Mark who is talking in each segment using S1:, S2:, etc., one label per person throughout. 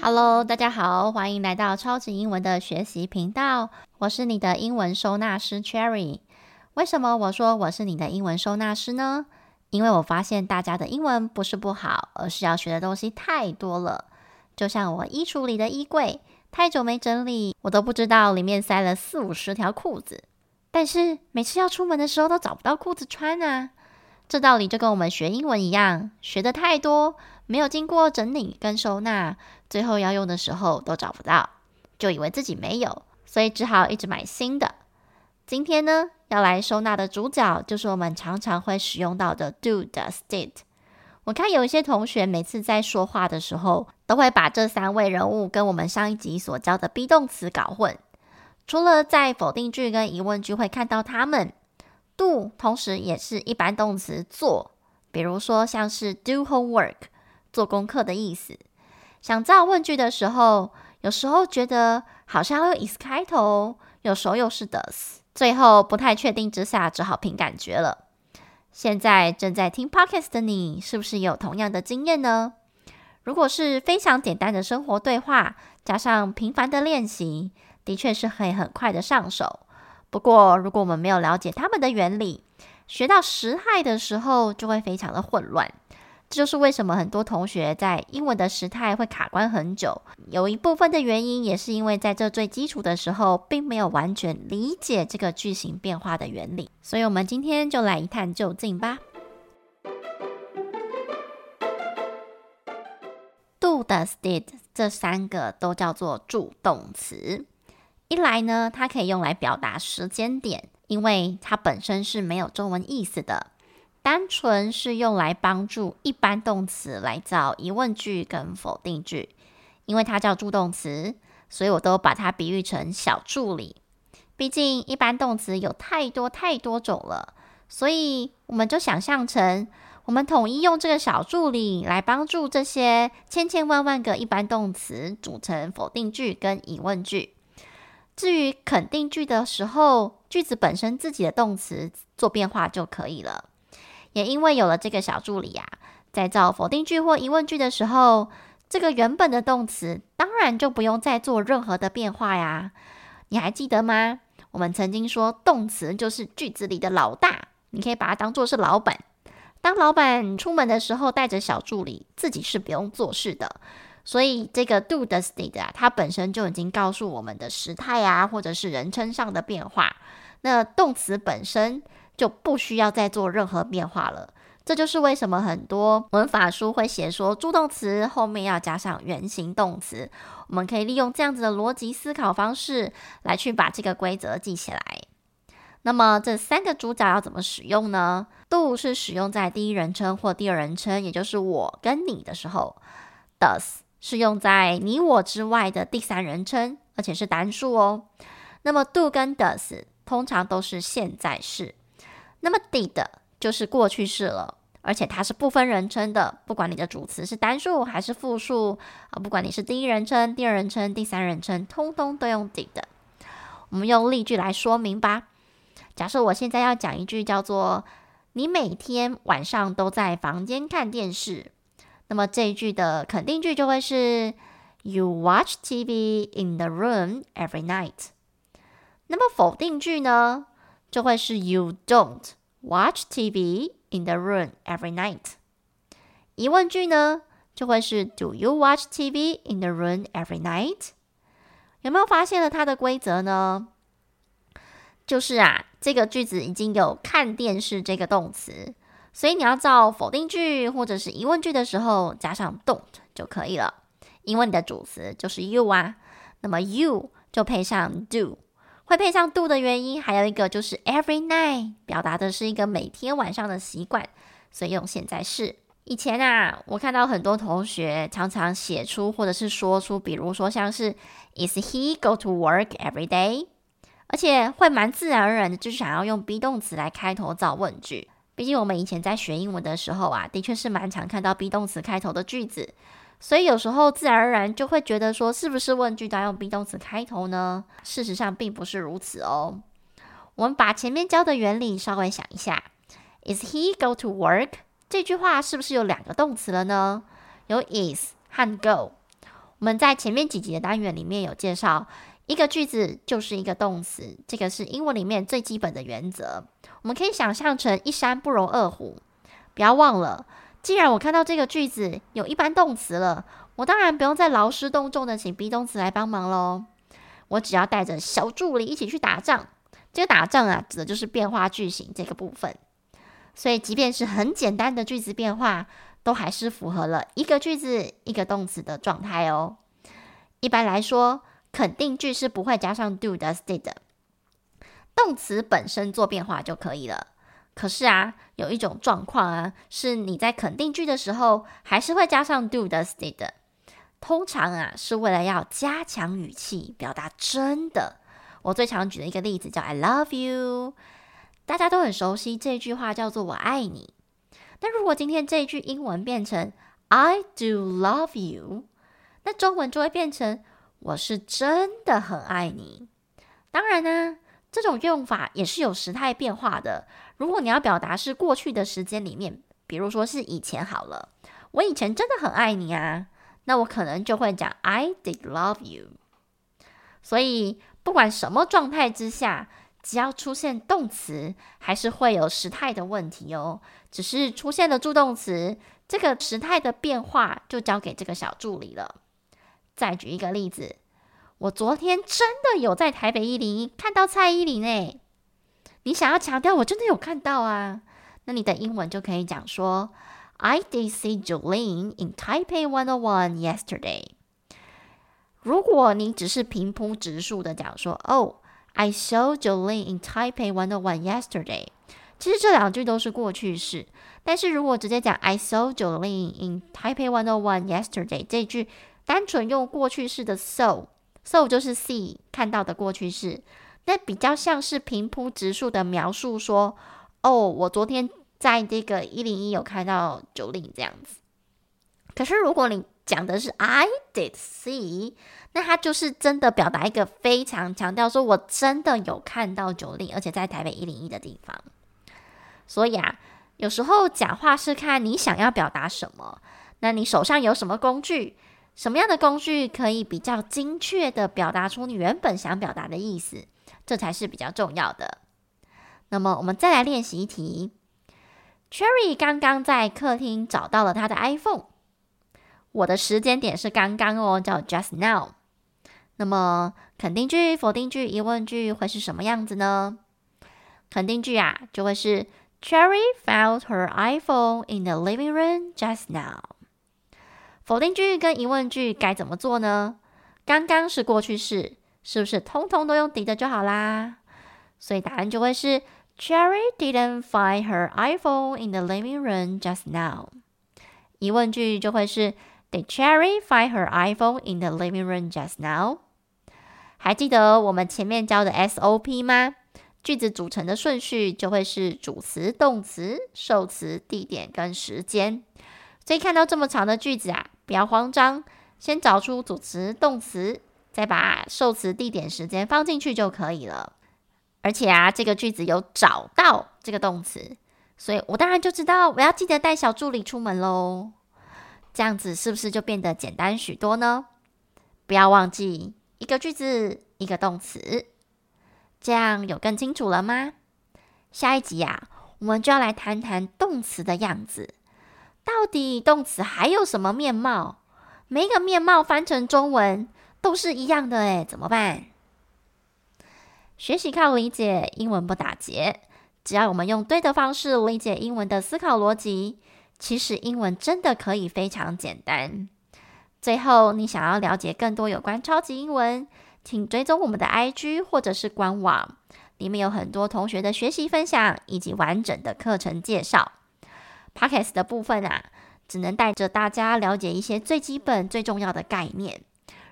S1: Hello，大家好，欢迎来到超级英文的学习频道。我是你的英文收纳师 Cherry。为什么我说我是你的英文收纳师呢？因为我发现大家的英文不是不好，而是要学的东西太多了。就像我衣橱里的衣柜，太久没整理，我都不知道里面塞了四五十条裤子。但是每次要出门的时候，都找不到裤子穿啊。这道理就跟我们学英文一样，学的太多，没有经过整理跟收纳，最后要用的时候都找不到，就以为自己没有，所以只好一直买新的。今天呢，要来收纳的主角就是我们常常会使用到的 do、does、did。我看有一些同学每次在说话的时候，都会把这三位人物跟我们上一集所教的 be 动词搞混。除了在否定句跟疑问句会看到他们。do 同时也是一般动词做，比如说像是 do homework 做功课的意思。想造问句的时候，有时候觉得好像要用 is 开头，有时候又是 does，最后不太确定之下，只好凭感觉了。现在正在听 podcast 的你，是不是有同样的经验呢？如果是非常简单的生活对话，加上频繁的练习，的确是可以很快的上手。不过，如果我们没有了解他们的原理，学到时态的时候就会非常的混乱。这就是为什么很多同学在英文的时态会卡关很久。有一部分的原因也是因为在这最基础的时候，并没有完全理解这个句型变化的原理。所以，我们今天就来一探究竟吧。Do、does、did 这三个都叫做助动词。一来呢，它可以用来表达时间点，因为它本身是没有中文意思的，单纯是用来帮助一般动词来造疑问句跟否定句。因为它叫助动词，所以我都把它比喻成小助理。毕竟一般动词有太多太多种了，所以我们就想象成，我们统一用这个小助理来帮助这些千千万万个一般动词组成否定句跟疑问句。至于肯定句的时候，句子本身自己的动词做变化就可以了。也因为有了这个小助理啊，在造否定句或疑问句的时候，这个原本的动词当然就不用再做任何的变化呀。你还记得吗？我们曾经说，动词就是句子里的老大，你可以把它当做是老板。当老板出门的时候，带着小助理，自己是不用做事的。所以这个 do does did 啊，它本身就已经告诉我们的时态啊，或者是人称上的变化。那动词本身就不需要再做任何变化了。这就是为什么很多文法书会写说助动词后面要加上原形动词。我们可以利用这样子的逻辑思考方式来去把这个规则记起来。那么这三个主角要怎么使用呢？do 是使用在第一人称或第二人称，也就是我跟你的时候；does 是用在你我之外的第三人称，而且是单数哦。那么 do 跟 does 通常都是现在式。那么 did 就是过去式了，而且它是不分人称的，不管你的主词是单数还是复数啊，不管你是第一人称、第二人称、第三人称，通通都用 did。我们用例句来说明吧。假设我现在要讲一句叫做“你每天晚上都在房间看电视”。那么这一句的肯定句就会是 You watch TV in the room every night。那么否定句呢，就会是 You don't watch TV in the room every night。疑问句呢，就会是 Do you watch TV in the room every night？有没有发现了它的规则呢？就是啊，这个句子已经有看电视这个动词。所以你要造否定句或者是疑问句的时候，加上 don't 就可以了，因为你的主词就是 you 啊。那么 you 就配上 do，会配上 do 的原因还有一个就是 every night，表达的是一个每天晚上的习惯，所以用现在式。以前啊，我看到很多同学常常写出或者是说出，比如说像是 Is he go to work every day？而且会蛮自然而然的，就是想要用 be 动词来开头造问句。毕竟我们以前在学英文的时候啊，的确是蛮常看到 be 动词开头的句子，所以有时候自然而然就会觉得说，是不是问句都要用 be 动词开头呢？事实上并不是如此哦。我们把前面教的原理稍微想一下，Is he go to work？这句话是不是有两个动词了呢？有 is 和 go。我们在前面几集的单元里面有介绍，一个句子就是一个动词，这个是英文里面最基本的原则。我们可以想象成一山不容二虎，不要忘了，既然我看到这个句子有一般动词了，我当然不用再劳师动众的请 be 动词来帮忙喽。我只要带着小助理一起去打仗。这个打仗啊，指的就是变化句型这个部分。所以，即便是很简单的句子变化，都还是符合了一个句子一个动词的状态哦。一般来说，肯定句是不会加上 do、does、did 的，动词本身做变化就可以了。可是啊，有一种状况啊，是你在肯定句的时候，还是会加上 do、does、did 的。通常啊，是为了要加强语气，表达真的。我最常举的一个例子叫 I love you，大家都很熟悉这句话，叫做我爱你。那如果今天这句英文变成 I do love you，那中文就会变成我是真的很爱你。当然呢，这种用法也是有时态变化的。如果你要表达是过去的时间里面，比如说是以前好了，我以前真的很爱你啊，那我可能就会讲 I did love you。所以不管什么状态之下，只要出现动词，还是会有时态的问题哦。只是出现了助动词，这个时态的变化就交给这个小助理了。再举一个例子，我昨天真的有在台北一零一看到蔡依林诶。你想要强调我真的有看到啊？那你的英文就可以讲说：I did see Jolene in Taipei 101 yesterday。如果你只是平铺直述的讲说：Oh, I saw Jolene in Taipei 101 yesterday。其实这两句都是过去式。但是如果直接讲 I saw Jolene in Taipei 101 yesterday，这句单纯用过去式的 So 就是 see 看到的过去式。那比较像是平铺直述的描述，说：“哦，我昨天在这个一零一有看到 Jolene 这样子。”可是如果你讲的是 I did see，那他就是真的表达一个非常强调，说我真的有看到 Jolene，而且在台北一零一的地方。所以啊，有时候讲话是看你想要表达什么，那你手上有什么工具？什么样的工具可以比较精确地表达出你原本想表达的意思？这才是比较重要的。那么，我们再来练习一题。Cherry 刚刚在客厅找到了他的 iPhone。我的时间点是刚刚哦，叫 just now。那么，肯定句、否定句、疑问句会是什么样子呢？肯定句啊，就会是 Cherry found her iPhone in the living room just now。否定句跟疑问句该怎么做呢？刚刚是过去式。是不是通通都用 did 就好啦？所以答案就会是 Cherry didn't find her iPhone in the living room just now。疑问句就会是 Did Cherry find her iPhone in the living room just now？还记得我们前面教的 SOP 吗？句子组成的顺序就会是主词、动词、受词、地点跟时间。所以看到这么长的句子啊，不要慌张，先找出主词、动词。再把受词、地点、时间放进去就可以了。而且啊，这个句子有找到这个动词，所以我当然就知道我要记得带小助理出门喽。这样子是不是就变得简单许多呢？不要忘记一个句子一个动词，这样有更清楚了吗？下一集啊，我们就要来谈谈动词的样子。到底动词还有什么面貌？每一个面貌翻成中文。都是一样的诶，怎么办？学习靠理解，英文不打结。只要我们用对的方式理解英文的思考逻辑，其实英文真的可以非常简单。最后，你想要了解更多有关超级英文，请追踪我们的 IG 或者是官网，里面有很多同学的学习分享以及完整的课程介绍。Podcast 的部分啊，只能带着大家了解一些最基本、最重要的概念。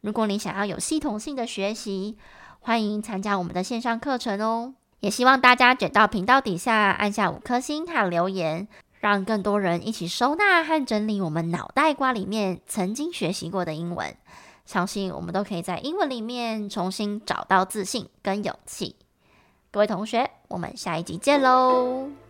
S1: 如果你想要有系统性的学习，欢迎参加我们的线上课程哦。也希望大家卷到频道底下按下五颗星和留言，让更多人一起收纳和整理我们脑袋瓜里面曾经学习过的英文。相信我们都可以在英文里面重新找到自信跟勇气。各位同学，我们下一集见喽！